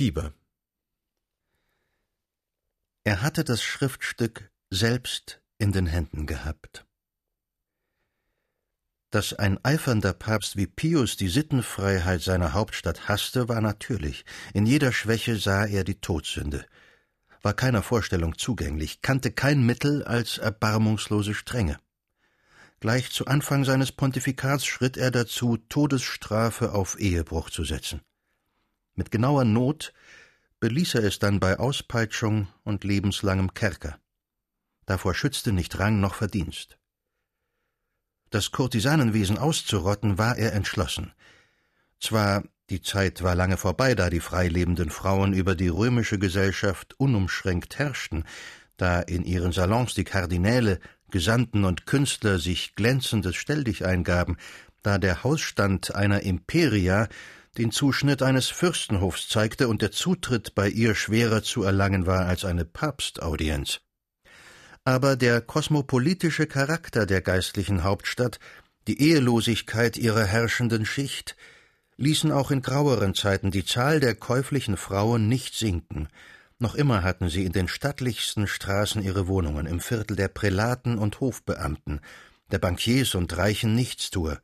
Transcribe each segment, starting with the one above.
Fieber Er hatte das Schriftstück selbst in den Händen gehabt. Dass ein eifernder Papst wie Pius die Sittenfreiheit seiner Hauptstadt hasste, war natürlich. In jeder Schwäche sah er die Todsünde, war keiner Vorstellung zugänglich, kannte kein Mittel als erbarmungslose Strenge. Gleich zu Anfang seines Pontifikats schritt er dazu, Todesstrafe auf Ehebruch zu setzen. Mit genauer Not beließ er es dann bei Auspeitschung und lebenslangem Kerker. Davor schützte nicht Rang noch Verdienst. Das Kurtisanenwesen auszurotten war er entschlossen. Zwar die Zeit war lange vorbei, da die freilebenden Frauen über die römische Gesellschaft unumschränkt herrschten, da in ihren Salons die Kardinäle, Gesandten und Künstler sich glänzendes Stelldich eingaben, da der Hausstand einer Imperia den Zuschnitt eines Fürstenhofs zeigte und der Zutritt bei ihr schwerer zu erlangen war als eine Papstaudienz. Aber der kosmopolitische Charakter der geistlichen Hauptstadt, die Ehelosigkeit ihrer herrschenden Schicht, ließen auch in graueren Zeiten die Zahl der käuflichen Frauen nicht sinken. Noch immer hatten sie in den stattlichsten Straßen ihre Wohnungen, im Viertel der Prälaten und Hofbeamten, der Bankiers und reichen Nichtstuer,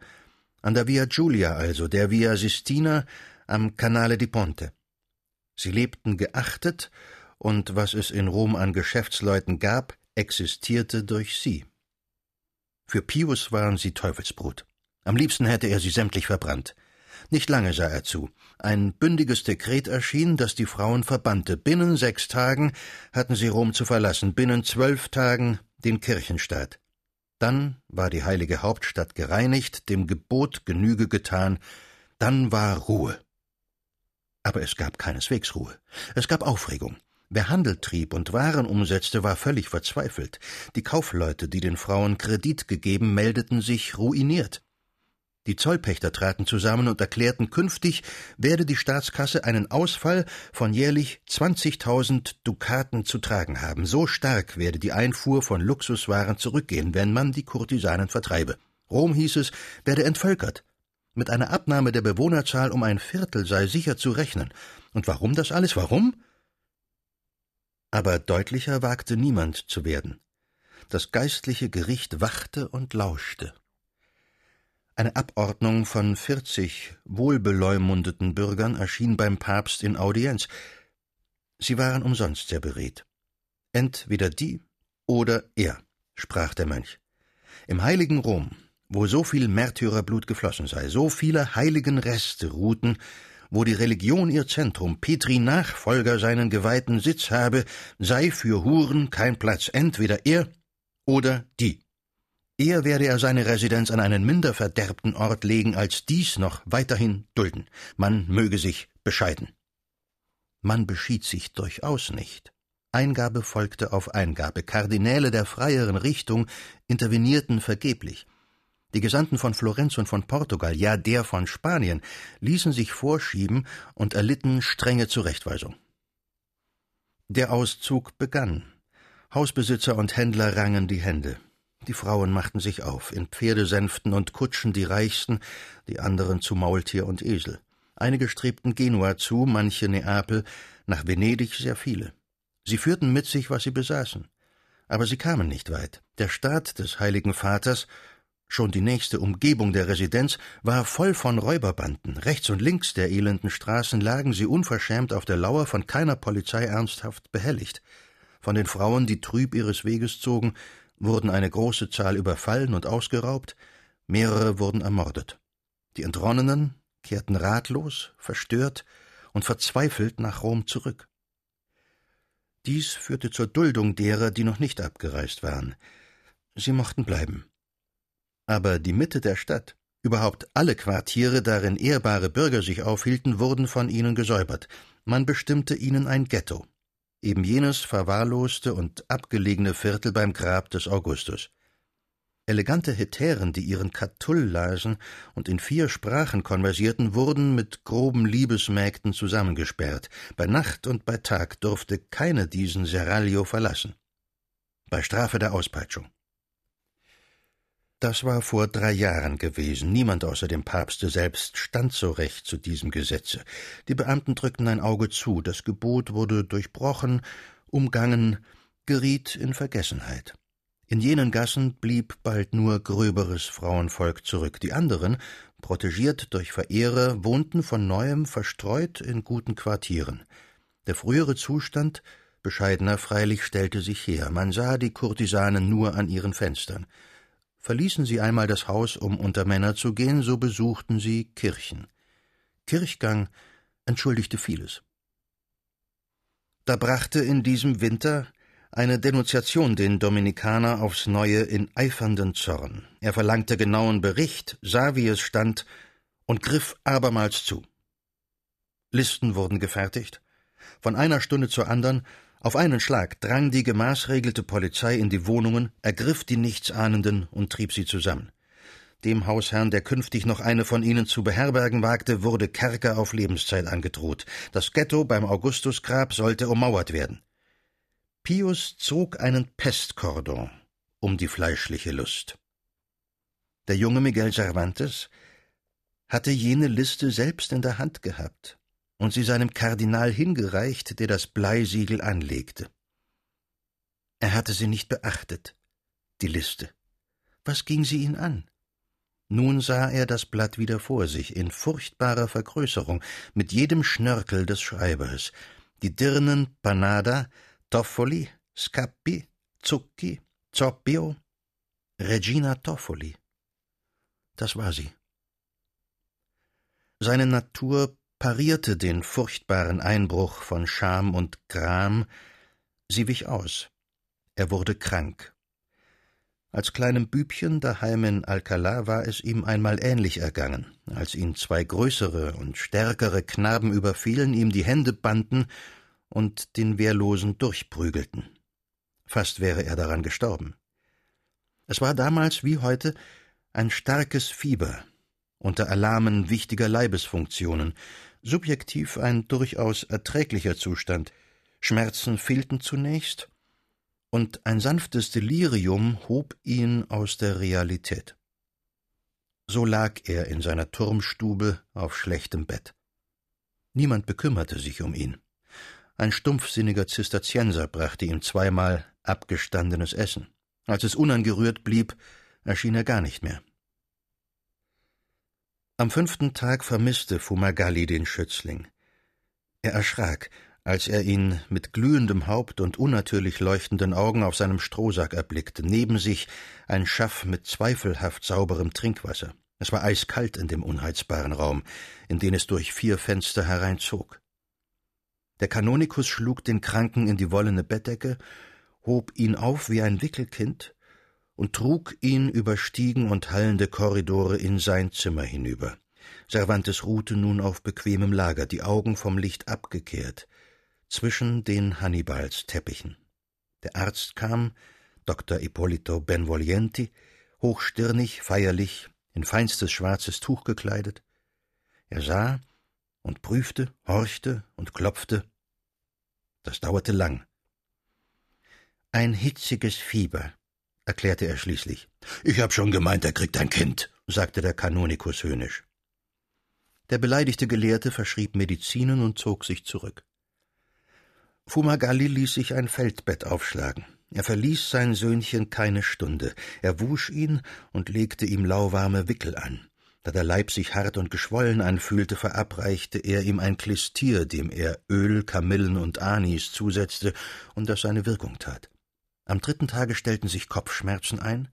an der Via Giulia also, der Via Sistina am Canale di Ponte. Sie lebten geachtet, und was es in Rom an Geschäftsleuten gab, existierte durch sie. Für Pius waren sie Teufelsbrut. Am liebsten hätte er sie sämtlich verbrannt. Nicht lange sah er zu. Ein bündiges Dekret erschien, das die Frauen verbannte. Binnen sechs Tagen hatten sie Rom zu verlassen, binnen zwölf Tagen den Kirchenstaat. Dann war die heilige Hauptstadt gereinigt, dem Gebot Genüge getan, dann war Ruhe. Aber es gab keineswegs Ruhe. Es gab Aufregung. Wer Handel trieb und Waren umsetzte, war völlig verzweifelt. Die Kaufleute, die den Frauen Kredit gegeben, meldeten sich ruiniert. Die Zollpächter traten zusammen und erklärten, künftig werde die Staatskasse einen Ausfall von jährlich 20.000 Dukaten zu tragen haben. So stark werde die Einfuhr von Luxuswaren zurückgehen, wenn man die Kurtisanen vertreibe. Rom, hieß es, werde entvölkert. Mit einer Abnahme der Bewohnerzahl um ein Viertel sei sicher zu rechnen. Und warum das alles? Warum? Aber deutlicher wagte niemand zu werden. Das geistliche Gericht wachte und lauschte. Eine Abordnung von vierzig wohlbeleumundeten Bürgern erschien beim Papst in Audienz. Sie waren umsonst sehr beredt. Entweder die oder er, sprach der Mönch. Im heiligen Rom, wo so viel Märtyrerblut geflossen sei, so viele heiligen Reste ruhten, wo die Religion ihr Zentrum, Petri Nachfolger seinen geweihten Sitz habe, sei für Huren kein Platz, entweder er oder die. Eher werde er seine Residenz an einen minder verderbten Ort legen, als dies noch weiterhin dulden. Man möge sich bescheiden. Man beschied sich durchaus nicht. Eingabe folgte auf Eingabe. Kardinäle der freieren Richtung intervenierten vergeblich. Die Gesandten von Florenz und von Portugal, ja der von Spanien, ließen sich vorschieben und erlitten strenge Zurechtweisung. Der Auszug begann. Hausbesitzer und Händler rangen die Hände. Die Frauen machten sich auf, in Pferdesänften und Kutschen die Reichsten, die anderen zu Maultier und Esel. Einige strebten Genua zu, manche Neapel, nach Venedig sehr viele. Sie führten mit sich, was sie besaßen. Aber sie kamen nicht weit. Der Staat des Heiligen Vaters, schon die nächste Umgebung der Residenz, war voll von Räuberbanden. Rechts und links der elenden Straßen lagen sie unverschämt auf der Lauer, von keiner Polizei ernsthaft behelligt. Von den Frauen, die trüb ihres Weges zogen, wurden eine große Zahl überfallen und ausgeraubt, mehrere wurden ermordet. Die Entronnenen kehrten ratlos, verstört und verzweifelt nach Rom zurück. Dies führte zur Duldung derer, die noch nicht abgereist waren. Sie mochten bleiben. Aber die Mitte der Stadt, überhaupt alle Quartiere, darin ehrbare Bürger sich aufhielten, wurden von ihnen gesäubert. Man bestimmte ihnen ein Ghetto eben jenes verwahrloste und abgelegene Viertel beim Grab des Augustus. Elegante Hetären, die ihren Katull lasen und in vier Sprachen konversierten, wurden mit groben Liebesmägden zusammengesperrt. Bei Nacht und bei Tag durfte keine diesen Seraglio verlassen. Bei Strafe der Auspeitschung. Das war vor drei Jahren gewesen. Niemand außer dem Papste selbst stand so recht zu diesem Gesetze. Die Beamten drückten ein Auge zu, das Gebot wurde durchbrochen, umgangen, geriet in Vergessenheit. In jenen Gassen blieb bald nur gröberes Frauenvolk zurück. Die anderen, protegiert durch Verehrer, wohnten von neuem verstreut in guten Quartieren. Der frühere Zustand, bescheidener freilich, stellte sich her. Man sah die Kurtisanen nur an ihren Fenstern. Verließen sie einmal das Haus, um unter Männer zu gehen, so besuchten sie Kirchen. Kirchgang entschuldigte vieles. Da brachte in diesem Winter eine Denunziation den Dominikaner aufs Neue in eifernden Zorn. Er verlangte genauen Bericht, sah, wie es stand, und griff abermals zu. Listen wurden gefertigt. Von einer Stunde zur andern auf einen Schlag drang die gemaßregelte Polizei in die Wohnungen, ergriff die Nichtsahnenden und trieb sie zusammen. Dem Hausherrn, der künftig noch eine von ihnen zu beherbergen wagte, wurde Kerker auf Lebenszeit angedroht. Das Ghetto beim Augustusgrab sollte ummauert werden. Pius zog einen Pestkordon um die fleischliche Lust. Der junge Miguel Cervantes hatte jene Liste selbst in der Hand gehabt und sie seinem Kardinal hingereicht, der das Bleisiegel anlegte. Er hatte sie nicht beachtet, die Liste. Was ging sie ihn an? Nun sah er das Blatt wieder vor sich, in furchtbarer Vergrößerung, mit jedem Schnörkel des Schreibers. Die Dirnen Panada, Toffoli, Scappi, Zucchi, Zoppio, Regina Toffoli. Das war sie. Seine Natur parierte den furchtbaren Einbruch von Scham und Gram, sie wich aus. Er wurde krank. Als kleinem Bübchen daheim in Alcalá war es ihm einmal ähnlich ergangen, als ihn zwei größere und stärkere Knaben überfielen, ihm die Hände banden und den Wehrlosen durchprügelten. Fast wäre er daran gestorben. Es war damals wie heute ein starkes Fieber, unter Alarmen wichtiger Leibesfunktionen, subjektiv ein durchaus erträglicher Zustand. Schmerzen fehlten zunächst, und ein sanftes Delirium hob ihn aus der Realität. So lag er in seiner Turmstube auf schlechtem Bett. Niemand bekümmerte sich um ihn. Ein stumpfsinniger Zisterzienser brachte ihm zweimal abgestandenes Essen. Als es unangerührt blieb, erschien er gar nicht mehr. Am fünften Tag vermisste Fumagalli den Schützling. Er erschrak, als er ihn mit glühendem Haupt und unnatürlich leuchtenden Augen auf seinem Strohsack erblickte, neben sich ein Schaff mit zweifelhaft sauberem Trinkwasser. Es war eiskalt in dem unheizbaren Raum, in den es durch vier Fenster hereinzog. Der Kanonikus schlug den Kranken in die wollene Bettdecke, hob ihn auf wie ein Wickelkind und trug ihn über Stiegen und hallende Korridore in sein Zimmer hinüber. Cervantes ruhte nun auf bequemem Lager, die Augen vom Licht abgekehrt, zwischen den Hannibalsteppichen. Der Arzt kam, Dr. Ippolito Benvolienti, hochstirnig, feierlich, in feinstes schwarzes Tuch gekleidet. Er sah und prüfte, horchte und klopfte. Das dauerte lang. Ein hitziges Fieber, erklärte er schließlich. Ich hab schon gemeint, er kriegt ein Kind, sagte der Kanonikus höhnisch. Der beleidigte Gelehrte verschrieb Medizinen und zog sich zurück. Fumagalli ließ sich ein Feldbett aufschlagen. Er verließ sein Söhnchen keine Stunde. Er wusch ihn und legte ihm lauwarme Wickel an. Da der Leib sich hart und geschwollen anfühlte, verabreichte er ihm ein Klistier, dem er Öl, Kamillen und Anis zusetzte und das seine Wirkung tat. Am dritten Tage stellten sich Kopfschmerzen ein.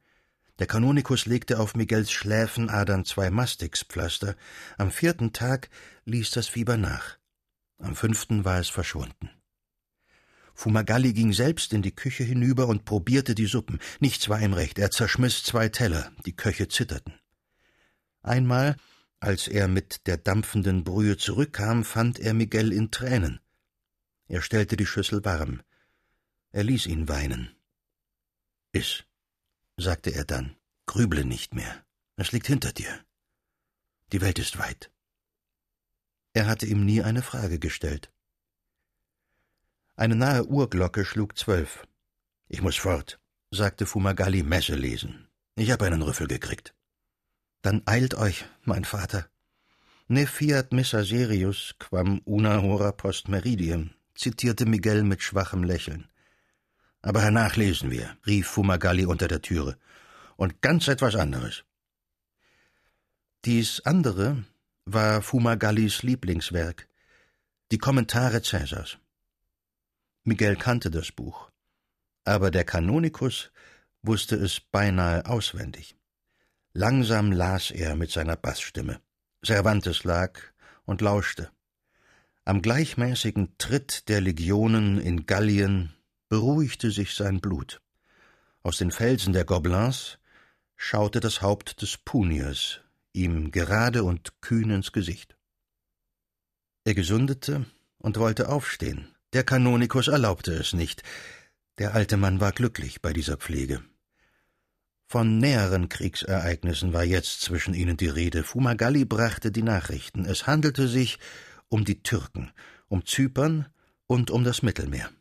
Der Kanonikus legte auf Miguels Schläfenadern zwei Mastixpflaster. Am vierten Tag ließ das Fieber nach. Am fünften war es verschwunden. Fumagalli ging selbst in die Küche hinüber und probierte die Suppen. Nichts war ihm recht. Er zerschmiss zwei Teller. Die Köche zitterten. Einmal, als er mit der dampfenden Brühe zurückkam, fand er Miguel in Tränen. Er stellte die Schüssel warm. Er ließ ihn weinen. Iss, sagte er dann, grüble nicht mehr. Es liegt hinter dir. Die Welt ist weit. Er hatte ihm nie eine Frage gestellt. Eine nahe Uhrglocke schlug zwölf. Ich muss fort, sagte Fumagalli Messe lesen. Ich habe einen Rüffel gekriegt. Dann eilt euch, mein Vater. Ne fiat missa serius quam una hora post meridiem, zitierte Miguel mit schwachem Lächeln. Aber hernach lesen wir, rief Fumagalli unter der Türe. Und ganz etwas anderes. Dies andere war Fumagallis Lieblingswerk, die Kommentare Cäsars. Miguel kannte das Buch, aber der Kanonikus wusste es beinahe auswendig. Langsam las er mit seiner Bassstimme. Cervantes lag und lauschte. Am gleichmäßigen Tritt der Legionen in Gallien beruhigte sich sein Blut. Aus den Felsen der Gobelins schaute das Haupt des Puniers ihm gerade und kühn ins Gesicht. Er gesundete und wollte aufstehen. Der Kanonikus erlaubte es nicht. Der alte Mann war glücklich bei dieser Pflege. Von näheren Kriegsereignissen war jetzt zwischen ihnen die Rede. Fumagalli brachte die Nachrichten. Es handelte sich um die Türken, um Zypern und um das Mittelmeer.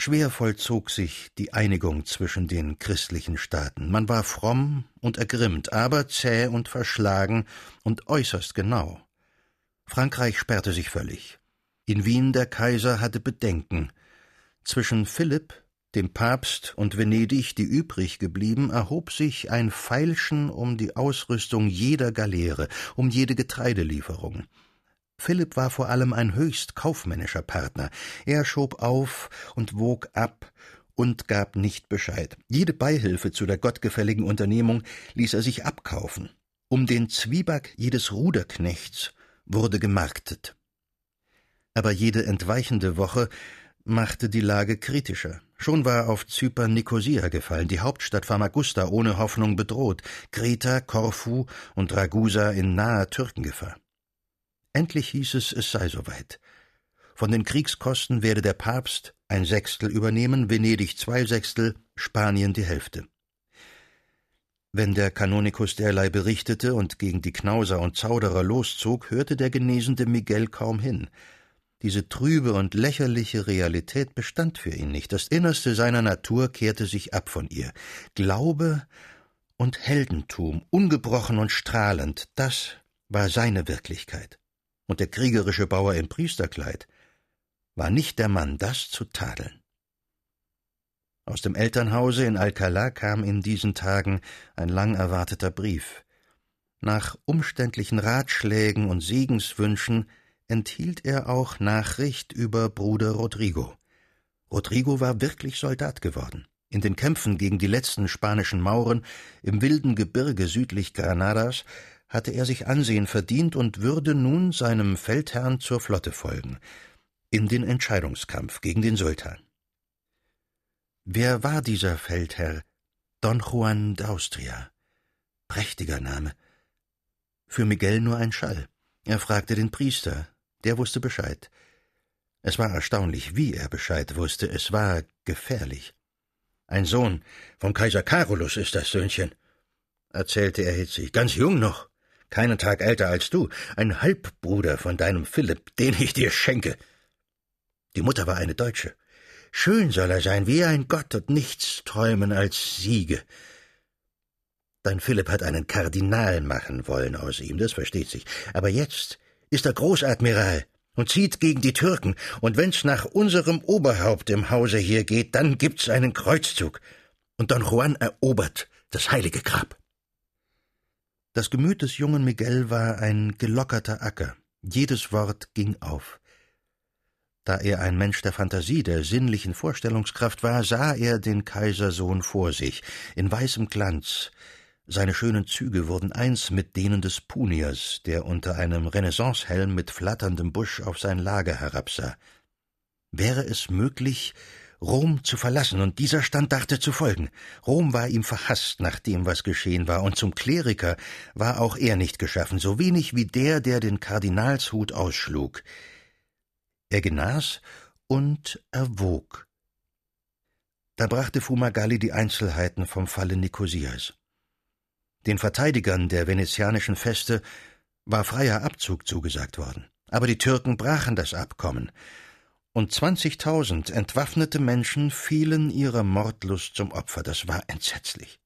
Schwer vollzog sich die Einigung zwischen den christlichen Staaten. Man war fromm und ergrimmt, aber zäh und verschlagen und äußerst genau. Frankreich sperrte sich völlig. In Wien der Kaiser hatte Bedenken. Zwischen Philipp, dem Papst und Venedig, die übrig geblieben, erhob sich ein Feilschen um die Ausrüstung jeder Galeere, um jede Getreidelieferung. Philipp war vor allem ein höchst kaufmännischer Partner. Er schob auf und wog ab und gab nicht Bescheid. Jede Beihilfe zu der gottgefälligen Unternehmung ließ er sich abkaufen. Um den Zwieback jedes Ruderknechts wurde gemarktet. Aber jede entweichende Woche machte die Lage kritischer. Schon war auf Zypern Nikosia gefallen, die Hauptstadt Famagusta ohne Hoffnung bedroht, Kreta, Korfu und Ragusa in naher Türkengefahr. Endlich hieß es, es sei soweit. Von den Kriegskosten werde der Papst ein Sechstel übernehmen, Venedig zwei Sechstel, Spanien die Hälfte. Wenn der Kanonikus derlei berichtete und gegen die Knauser und Zauderer loszog, hörte der genesende Miguel kaum hin. Diese trübe und lächerliche Realität bestand für ihn nicht. Das Innerste seiner Natur kehrte sich ab von ihr. Glaube und Heldentum, ungebrochen und strahlend, das war seine Wirklichkeit und der kriegerische Bauer im Priesterkleid war nicht der Mann, das zu tadeln. Aus dem Elternhause in Alcalá kam in diesen Tagen ein lang erwarteter Brief. Nach umständlichen Ratschlägen und Segenswünschen enthielt er auch Nachricht über Bruder Rodrigo. Rodrigo war wirklich Soldat geworden. In den Kämpfen gegen die letzten spanischen Mauren im wilden Gebirge südlich Granadas hatte er sich Ansehen verdient und würde nun seinem Feldherrn zur Flotte folgen, in den Entscheidungskampf gegen den Sultan. Wer war dieser Feldherr? Don Juan d'Austria. Prächtiger Name. Für Miguel nur ein Schall. Er fragte den Priester, der wusste Bescheid. Es war erstaunlich, wie er Bescheid wusste, es war gefährlich. Ein Sohn vom Kaiser Carolus ist das Söhnchen, erzählte er hitzig, ganz jung noch keinen Tag älter als du, ein Halbbruder von deinem Philipp, den ich dir schenke. Die Mutter war eine Deutsche. Schön soll er sein, wie ein Gott und nichts träumen als Siege. Dein Philipp hat einen Kardinal machen wollen aus ihm, das versteht sich. Aber jetzt ist er Großadmiral und zieht gegen die Türken, und wenn's nach unserem Oberhaupt im Hause hier geht, dann gibt's einen Kreuzzug, und Don Juan erobert das heilige Grab. Das Gemüt des jungen Miguel war ein gelockerter Acker. Jedes Wort ging auf. Da er ein Mensch der Fantasie, der sinnlichen Vorstellungskraft war, sah er den Kaisersohn vor sich, in weißem Glanz. Seine schönen Züge wurden eins mit denen des Puniers, der unter einem Renaissancehelm mit flatterndem Busch auf sein Lager herabsah. Wäre es möglich, Rom zu verlassen, und dieser Stand dachte zu folgen. Rom war ihm verhasst nach dem, was geschehen war, und zum Kleriker war auch er nicht geschaffen, so wenig wie der, der den Kardinalshut ausschlug. Er genas und erwog. Da brachte Fumagalli die Einzelheiten vom Falle Nikosias. Den Verteidigern der venezianischen Feste war freier Abzug zugesagt worden. Aber die Türken brachen das Abkommen und zwanzigtausend entwaffnete Menschen fielen ihrer Mordlust zum Opfer. Das war entsetzlich.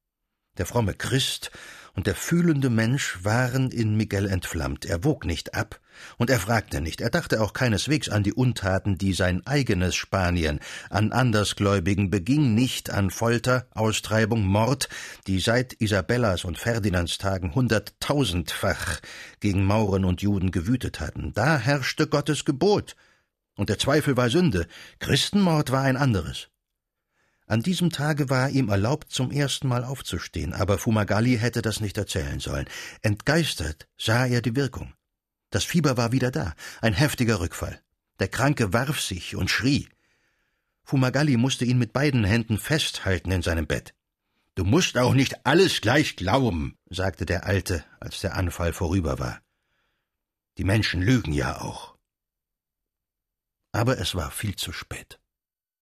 Der fromme Christ und der fühlende Mensch waren in Miguel entflammt. Er wog nicht ab und er fragte nicht. Er dachte auch keineswegs an die Untaten, die sein eigenes Spanien an Andersgläubigen beging, nicht an Folter, Austreibung, Mord, die seit Isabellas und Ferdinands Tagen hunderttausendfach gegen Mauren und Juden gewütet hatten. Da herrschte Gottes Gebot. Und der Zweifel war Sünde. Christenmord war ein anderes. An diesem Tage war ihm erlaubt, zum ersten Mal aufzustehen, aber Fumagalli hätte das nicht erzählen sollen. Entgeistert sah er die Wirkung. Das Fieber war wieder da, ein heftiger Rückfall. Der Kranke warf sich und schrie. Fumagalli musste ihn mit beiden Händen festhalten in seinem Bett. Du musst auch nicht alles gleich glauben, sagte der Alte, als der Anfall vorüber war. Die Menschen lügen ja auch. Aber es war viel zu spät.